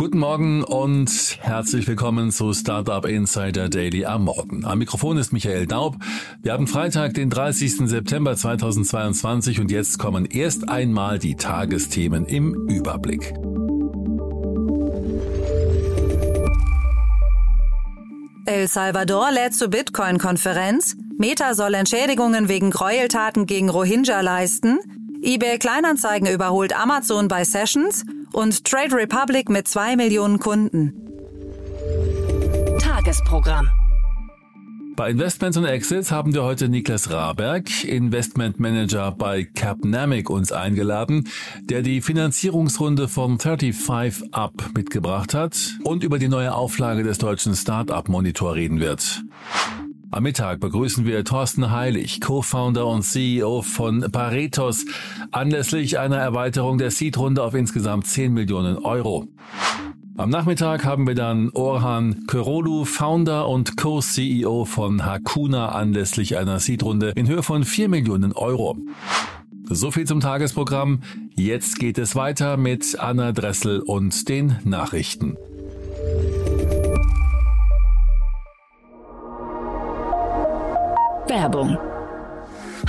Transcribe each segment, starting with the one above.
Guten Morgen und herzlich willkommen zu Startup Insider Daily am Morgen. Am Mikrofon ist Michael Daub. Wir haben Freitag, den 30. September 2022 und jetzt kommen erst einmal die Tagesthemen im Überblick. El Salvador lädt zur Bitcoin-Konferenz. Meta soll Entschädigungen wegen Gräueltaten gegen Rohingya leisten. eBay Kleinanzeigen überholt Amazon bei Sessions und Trade Republic mit zwei Millionen Kunden. Tagesprogramm. Bei Investments und Exits haben wir heute Niklas Raberg, Investmentmanager bei Capnamic, uns eingeladen, der die Finanzierungsrunde von 35 Up mitgebracht hat und über die neue Auflage des deutschen Startup Monitor reden wird. Am Mittag begrüßen wir Thorsten Heilig, Co-Founder und CEO von Paretos, anlässlich einer Erweiterung der Seed-Runde auf insgesamt 10 Millionen Euro. Am Nachmittag haben wir dann Orhan Körolu, Founder und Co-CEO von Hakuna anlässlich einer Seed-Runde in Höhe von 4 Millionen Euro. So viel zum Tagesprogramm. Jetzt geht es weiter mit Anna Dressel und den Nachrichten. Werbung.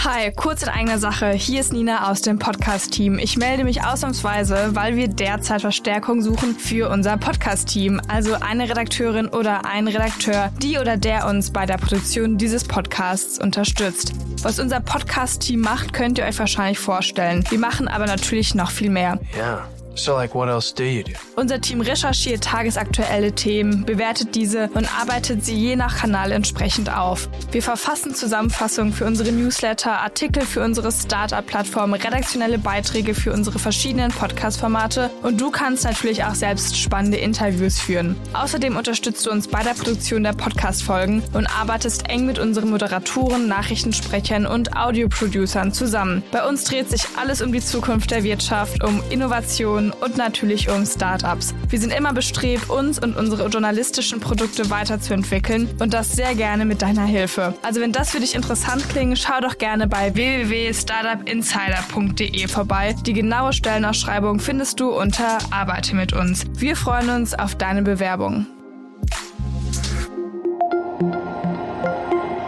Hi, kurz in eigener Sache. Hier ist Nina aus dem Podcast-Team. Ich melde mich ausnahmsweise, weil wir derzeit Verstärkung suchen für unser Podcast-Team. Also eine Redakteurin oder ein Redakteur, die oder der uns bei der Produktion dieses Podcasts unterstützt. Was unser Podcast-Team macht, könnt ihr euch wahrscheinlich vorstellen. Wir machen aber natürlich noch viel mehr. Ja. So like what else do you do? Unser Team recherchiert tagesaktuelle Themen, bewertet diese und arbeitet sie je nach Kanal entsprechend auf. Wir verfassen Zusammenfassungen für unsere Newsletter, Artikel für unsere Startup-Plattform, redaktionelle Beiträge für unsere verschiedenen Podcast-Formate und du kannst natürlich auch selbst spannende Interviews führen. Außerdem unterstützt du uns bei der Produktion der Podcast-Folgen und arbeitest eng mit unseren Moderatoren, Nachrichtensprechern und Audioproducern zusammen. Bei uns dreht sich alles um die Zukunft der Wirtschaft, um Innovation, und natürlich um Startups. Wir sind immer bestrebt, uns und unsere journalistischen Produkte weiterzuentwickeln und das sehr gerne mit deiner Hilfe. Also wenn das für dich interessant klingt, schau doch gerne bei www.startupinsider.de vorbei. Die genaue Stellenausschreibung findest du unter Arbeite mit uns. Wir freuen uns auf deine Bewerbung.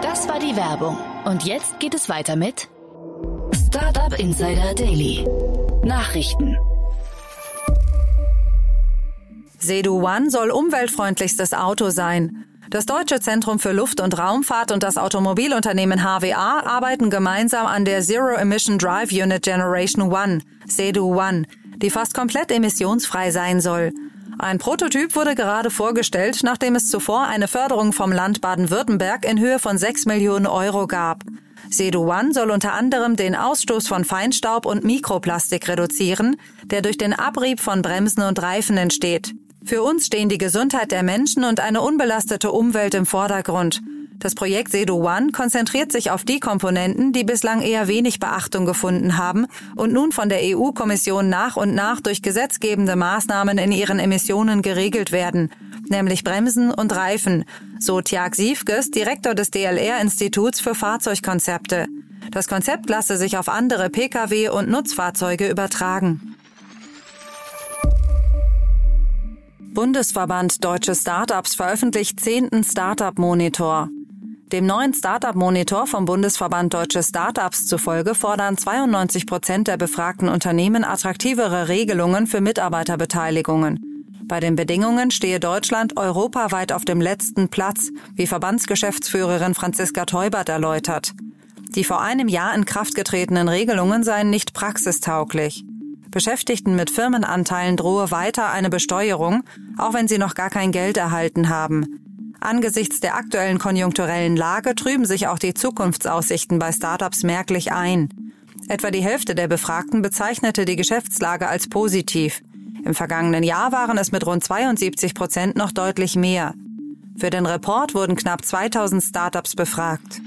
Das war die Werbung. Und jetzt geht es weiter mit Startup Insider Daily. Nachrichten. Sedu One soll umweltfreundlichstes Auto sein. Das Deutsche Zentrum für Luft- und Raumfahrt und das Automobilunternehmen HWA arbeiten gemeinsam an der Zero Emission Drive Unit Generation One, Sedu One, die fast komplett emissionsfrei sein soll. Ein Prototyp wurde gerade vorgestellt, nachdem es zuvor eine Förderung vom Land Baden-Württemberg in Höhe von 6 Millionen Euro gab. Sedu One soll unter anderem den Ausstoß von Feinstaub und Mikroplastik reduzieren, der durch den Abrieb von Bremsen und Reifen entsteht. Für uns stehen die Gesundheit der Menschen und eine unbelastete Umwelt im Vordergrund. Das Projekt Sedo One konzentriert sich auf die Komponenten, die bislang eher wenig Beachtung gefunden haben und nun von der EU-Kommission nach und nach durch gesetzgebende Maßnahmen in ihren Emissionen geregelt werden, nämlich Bremsen und Reifen, so Tjag Siefges, Direktor des DLR-Instituts für Fahrzeugkonzepte. Das Konzept lasse sich auf andere Pkw und Nutzfahrzeuge übertragen. Bundesverband Deutsche Startups veröffentlicht zehnten Startup Monitor. Dem neuen Startup Monitor vom Bundesverband Deutsche Startups zufolge fordern 92 Prozent der befragten Unternehmen attraktivere Regelungen für Mitarbeiterbeteiligungen. Bei den Bedingungen stehe Deutschland europaweit auf dem letzten Platz, wie Verbandsgeschäftsführerin Franziska Teubert erläutert. Die vor einem Jahr in Kraft getretenen Regelungen seien nicht praxistauglich. Beschäftigten mit Firmenanteilen drohe weiter eine Besteuerung, auch wenn sie noch gar kein Geld erhalten haben. Angesichts der aktuellen konjunkturellen Lage trüben sich auch die Zukunftsaussichten bei Startups merklich ein. Etwa die Hälfte der Befragten bezeichnete die Geschäftslage als positiv. Im vergangenen Jahr waren es mit rund 72 Prozent noch deutlich mehr. Für den Report wurden knapp 2000 Startups befragt.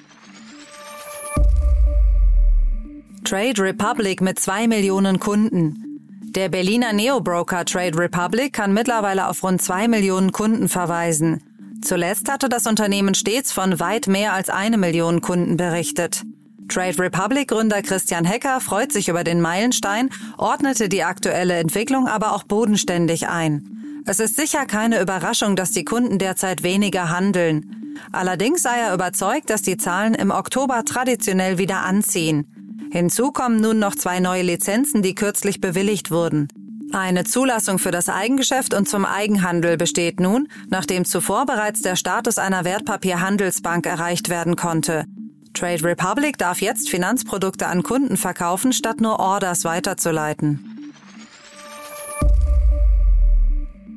Trade Republic mit zwei Millionen Kunden. Der Berliner Neobroker Trade Republic kann mittlerweile auf rund zwei Millionen Kunden verweisen. Zuletzt hatte das Unternehmen stets von weit mehr als eine Million Kunden berichtet. Trade Republic Gründer Christian Hecker freut sich über den Meilenstein, ordnete die aktuelle Entwicklung aber auch bodenständig ein. Es ist sicher keine Überraschung, dass die Kunden derzeit weniger handeln. Allerdings sei er überzeugt, dass die Zahlen im Oktober traditionell wieder anziehen. Hinzu kommen nun noch zwei neue Lizenzen, die kürzlich bewilligt wurden. Eine Zulassung für das Eigengeschäft und zum Eigenhandel besteht nun, nachdem zuvor bereits der Status einer Wertpapierhandelsbank erreicht werden konnte. Trade Republic darf jetzt Finanzprodukte an Kunden verkaufen, statt nur Orders weiterzuleiten.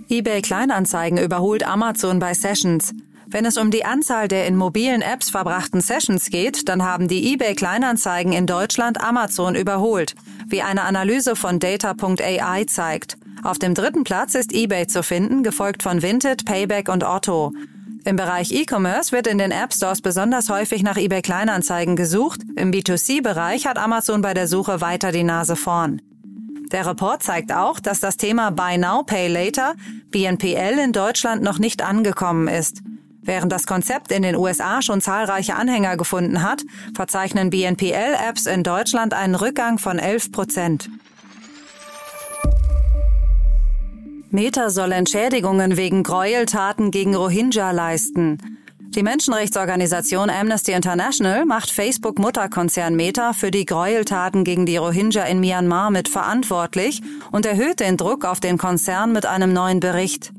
eBay Kleinanzeigen überholt Amazon bei Sessions. Wenn es um die Anzahl der in mobilen Apps verbrachten Sessions geht, dann haben die eBay Kleinanzeigen in Deutschland Amazon überholt, wie eine Analyse von Data.ai zeigt. Auf dem dritten Platz ist eBay zu finden, gefolgt von Vinted, Payback und Otto. Im Bereich E-Commerce wird in den App Stores besonders häufig nach eBay Kleinanzeigen gesucht. Im B2C-Bereich hat Amazon bei der Suche weiter die Nase vorn. Der Report zeigt auch, dass das Thema Buy Now, Pay Later, BNPL in Deutschland noch nicht angekommen ist. Während das Konzept in den USA schon zahlreiche Anhänger gefunden hat, verzeichnen BNPL-Apps in Deutschland einen Rückgang von 11 Prozent. Meta soll Entschädigungen wegen Gräueltaten gegen Rohingya leisten. Die Menschenrechtsorganisation Amnesty International macht Facebook-Mutterkonzern Meta für die Gräueltaten gegen die Rohingya in Myanmar mit verantwortlich und erhöht den Druck auf den Konzern mit einem neuen Bericht.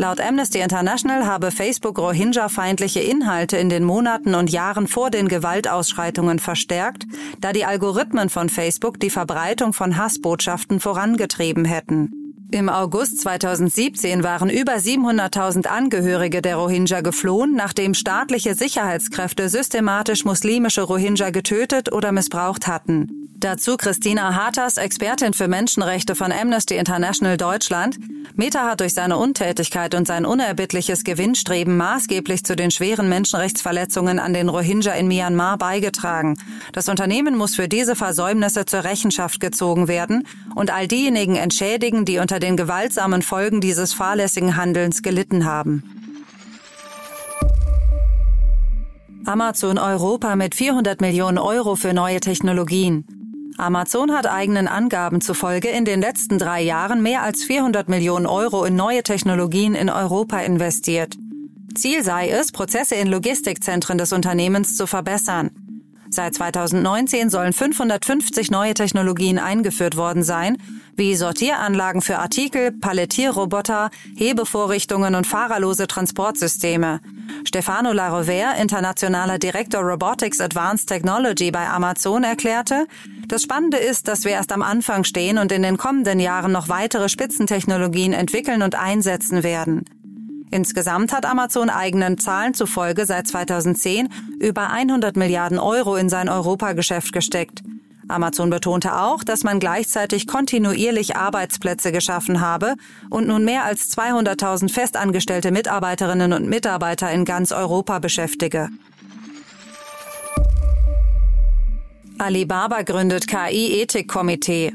Laut Amnesty International habe Facebook Rohingya-feindliche Inhalte in den Monaten und Jahren vor den Gewaltausschreitungen verstärkt, da die Algorithmen von Facebook die Verbreitung von Hassbotschaften vorangetrieben hätten. Im August 2017 waren über 700.000 Angehörige der Rohingya geflohen, nachdem staatliche Sicherheitskräfte systematisch muslimische Rohingya getötet oder missbraucht hatten. Dazu Christina Hartas, Expertin für Menschenrechte von Amnesty International Deutschland. Meta hat durch seine Untätigkeit und sein unerbittliches Gewinnstreben maßgeblich zu den schweren Menschenrechtsverletzungen an den Rohingya in Myanmar beigetragen. Das Unternehmen muss für diese Versäumnisse zur Rechenschaft gezogen werden und all diejenigen entschädigen, die unter den gewaltsamen Folgen dieses fahrlässigen Handelns gelitten haben. Amazon Europa mit 400 Millionen Euro für neue Technologien. Amazon hat eigenen Angaben zufolge in den letzten drei Jahren mehr als 400 Millionen Euro in neue Technologien in Europa investiert. Ziel sei es, Prozesse in Logistikzentren des Unternehmens zu verbessern. Seit 2019 sollen 550 neue Technologien eingeführt worden sein, wie Sortieranlagen für Artikel, Palettierroboter, Hebevorrichtungen und fahrerlose Transportsysteme. Stefano Larover, internationaler Direktor Robotics Advanced Technology bei Amazon, erklärte, das Spannende ist, dass wir erst am Anfang stehen und in den kommenden Jahren noch weitere Spitzentechnologien entwickeln und einsetzen werden. Insgesamt hat Amazon eigenen Zahlen zufolge seit 2010 über 100 Milliarden Euro in sein Europageschäft gesteckt. Amazon betonte auch, dass man gleichzeitig kontinuierlich Arbeitsplätze geschaffen habe und nun mehr als 200.000 festangestellte Mitarbeiterinnen und Mitarbeiter in ganz Europa beschäftige. Alibaba gründet KI-Ethikkomitee.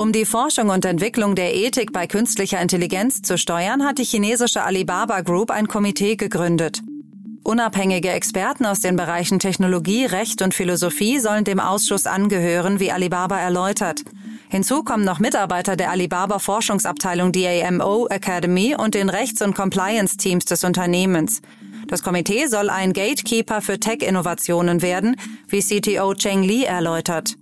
Um die Forschung und Entwicklung der Ethik bei künstlicher Intelligenz zu steuern, hat die chinesische Alibaba Group ein Komitee gegründet. Unabhängige Experten aus den Bereichen Technologie, Recht und Philosophie sollen dem Ausschuss angehören, wie Alibaba erläutert. Hinzu kommen noch Mitarbeiter der Alibaba Forschungsabteilung DAMO Academy und den Rechts- und Compliance-Teams des Unternehmens. Das Komitee soll ein Gatekeeper für Tech-Innovationen werden, wie CTO Cheng Li erläutert.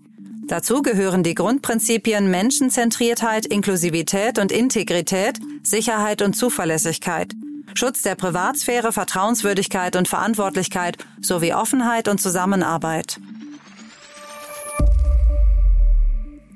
Dazu gehören die Grundprinzipien Menschenzentriertheit, Inklusivität und Integrität, Sicherheit und Zuverlässigkeit, Schutz der Privatsphäre, Vertrauenswürdigkeit und Verantwortlichkeit sowie Offenheit und Zusammenarbeit.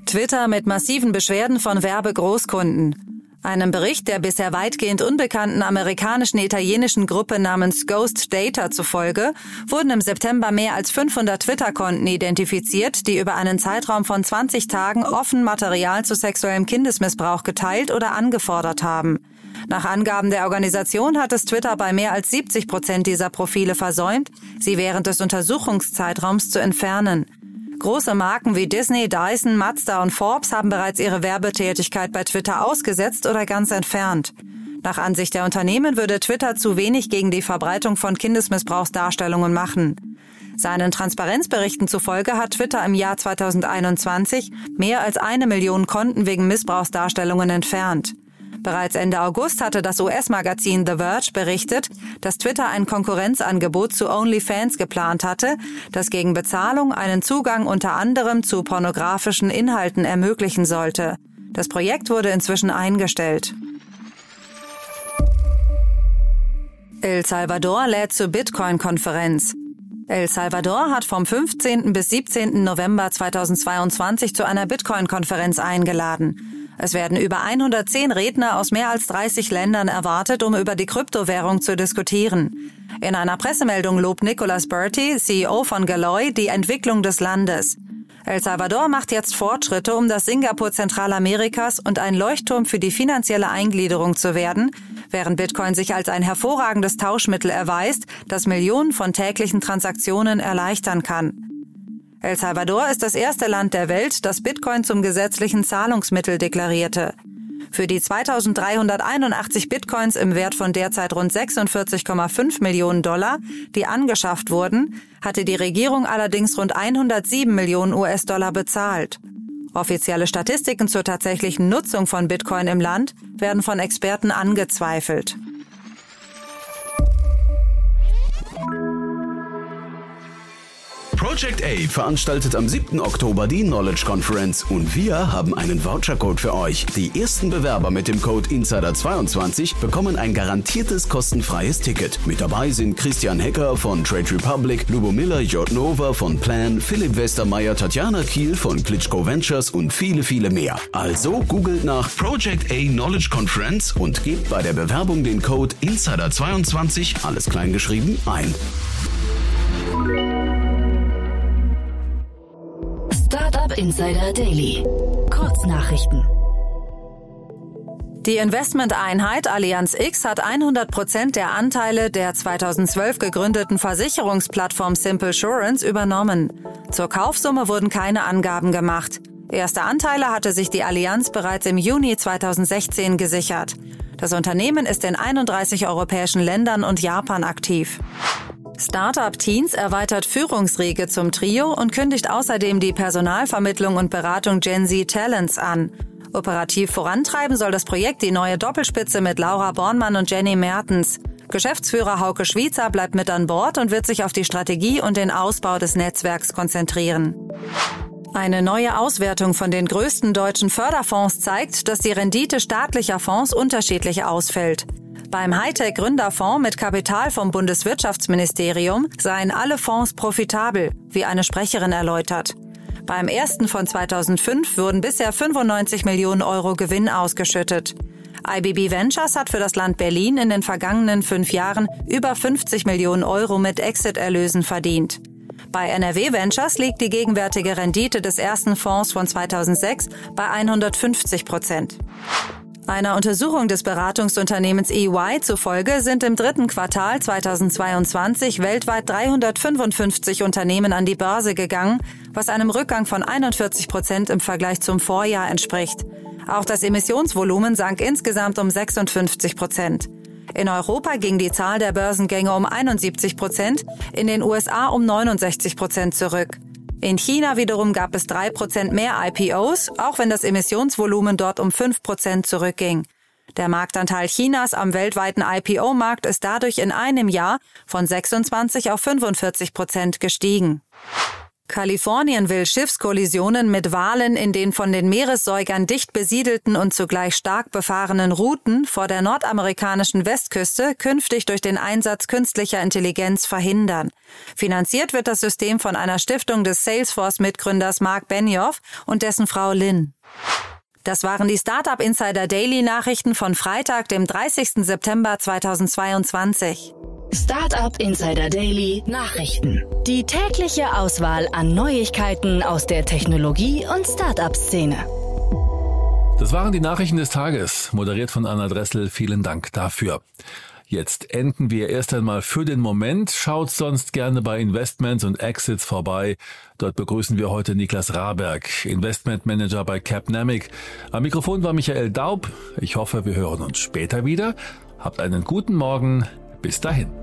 Twitter mit massiven Beschwerden von Werbegroßkunden. Einem Bericht der bisher weitgehend unbekannten amerikanischen italienischen Gruppe namens Ghost Data zufolge wurden im September mehr als 500 Twitter-Konten identifiziert, die über einen Zeitraum von 20 Tagen offen Material zu sexuellem Kindesmissbrauch geteilt oder angefordert haben. Nach Angaben der Organisation hat es Twitter bei mehr als 70 Prozent dieser Profile versäumt, sie während des Untersuchungszeitraums zu entfernen. Große Marken wie Disney, Dyson, Mazda und Forbes haben bereits ihre Werbetätigkeit bei Twitter ausgesetzt oder ganz entfernt. Nach Ansicht der Unternehmen würde Twitter zu wenig gegen die Verbreitung von Kindesmissbrauchsdarstellungen machen. Seinen Transparenzberichten zufolge hat Twitter im Jahr 2021 mehr als eine Million Konten wegen Missbrauchsdarstellungen entfernt. Bereits Ende August hatte das US-Magazin The Verge berichtet, dass Twitter ein Konkurrenzangebot zu OnlyFans geplant hatte, das gegen Bezahlung einen Zugang unter anderem zu pornografischen Inhalten ermöglichen sollte. Das Projekt wurde inzwischen eingestellt. El Salvador lädt zur Bitcoin-Konferenz. El Salvador hat vom 15. bis 17. November 2022 zu einer Bitcoin-Konferenz eingeladen. Es werden über 110 Redner aus mehr als 30 Ländern erwartet, um über die Kryptowährung zu diskutieren. In einer Pressemeldung lobt Nicolas Bertie, CEO von Galoy, die Entwicklung des Landes. El Salvador macht jetzt Fortschritte, um das Singapur Zentralamerikas und ein Leuchtturm für die finanzielle Eingliederung zu werden, während Bitcoin sich als ein hervorragendes Tauschmittel erweist, das Millionen von täglichen Transaktionen erleichtern kann. El Salvador ist das erste Land der Welt, das Bitcoin zum gesetzlichen Zahlungsmittel deklarierte. Für die 2381 Bitcoins im Wert von derzeit rund 46,5 Millionen Dollar, die angeschafft wurden, hatte die Regierung allerdings rund 107 Millionen US-Dollar bezahlt. Offizielle Statistiken zur tatsächlichen Nutzung von Bitcoin im Land werden von Experten angezweifelt. Project A veranstaltet am 7. Oktober die Knowledge Conference und wir haben einen Vouchercode für euch. Die ersten Bewerber mit dem Code Insider22 bekommen ein garantiertes kostenfreies Ticket. Mit dabei sind Christian Hecker von Trade Republic, Lubomila Jotnova von Plan, Philipp Westermeier, Tatjana Kiel von Klitschko Ventures und viele, viele mehr. Also googelt nach Project A Knowledge Conference und gebt bei der Bewerbung den Code Insider22, alles klein geschrieben, ein. Insider Daily. Kurznachrichten. Die Investmenteinheit Allianz X hat 100 Prozent der Anteile der 2012 gegründeten Versicherungsplattform Simple Assurance übernommen. Zur Kaufsumme wurden keine Angaben gemacht. Erste Anteile hatte sich die Allianz bereits im Juni 2016 gesichert. Das Unternehmen ist in 31 europäischen Ländern und Japan aktiv. Startup Teens erweitert Führungsriege zum Trio und kündigt außerdem die Personalvermittlung und Beratung Gen Z Talents an. Operativ vorantreiben soll das Projekt die neue Doppelspitze mit Laura Bornmann und Jenny Mertens. Geschäftsführer Hauke Schwiezer bleibt mit an Bord und wird sich auf die Strategie und den Ausbau des Netzwerks konzentrieren. Eine neue Auswertung von den größten deutschen Förderfonds zeigt, dass die Rendite staatlicher Fonds unterschiedlich ausfällt. Beim Hightech Gründerfonds mit Kapital vom Bundeswirtschaftsministerium seien alle Fonds profitabel, wie eine Sprecherin erläutert. Beim ersten von 2005 wurden bisher 95 Millionen Euro Gewinn ausgeschüttet. IBB Ventures hat für das Land Berlin in den vergangenen fünf Jahren über 50 Millionen Euro mit Exit-Erlösen verdient. Bei NRW Ventures liegt die gegenwärtige Rendite des ersten Fonds von 2006 bei 150 Prozent. Einer Untersuchung des Beratungsunternehmens EY zufolge sind im dritten Quartal 2022 weltweit 355 Unternehmen an die Börse gegangen, was einem Rückgang von 41 Prozent im Vergleich zum Vorjahr entspricht. Auch das Emissionsvolumen sank insgesamt um 56 Prozent. In Europa ging die Zahl der Börsengänge um 71 Prozent, in den USA um 69 Prozent zurück. In China wiederum gab es drei Prozent mehr IPOs, auch wenn das Emissionsvolumen dort um fünf Prozent zurückging. Der Marktanteil Chinas am weltweiten IPO-Markt ist dadurch in einem Jahr von 26 auf 45 Prozent gestiegen. Kalifornien will Schiffskollisionen mit Walen in den von den Meeressäugern dicht besiedelten und zugleich stark befahrenen Routen vor der nordamerikanischen Westküste künftig durch den Einsatz künstlicher Intelligenz verhindern. Finanziert wird das System von einer Stiftung des Salesforce-Mitgründers Mark Benioff und dessen Frau Lynn. Das waren die Startup Insider Daily Nachrichten von Freitag, dem 30. September 2022. Startup Insider Daily Nachrichten. Die tägliche Auswahl an Neuigkeiten aus der Technologie- und Startup-Szene. Das waren die Nachrichten des Tages, moderiert von Anna Dressel. Vielen Dank dafür. Jetzt enden wir erst einmal für den Moment. Schaut sonst gerne bei Investments und Exits vorbei. Dort begrüßen wir heute Niklas Raberg, Investment Manager bei Capnamic. Am Mikrofon war Michael Daub. Ich hoffe, wir hören uns später wieder. Habt einen guten Morgen. Bis dahin.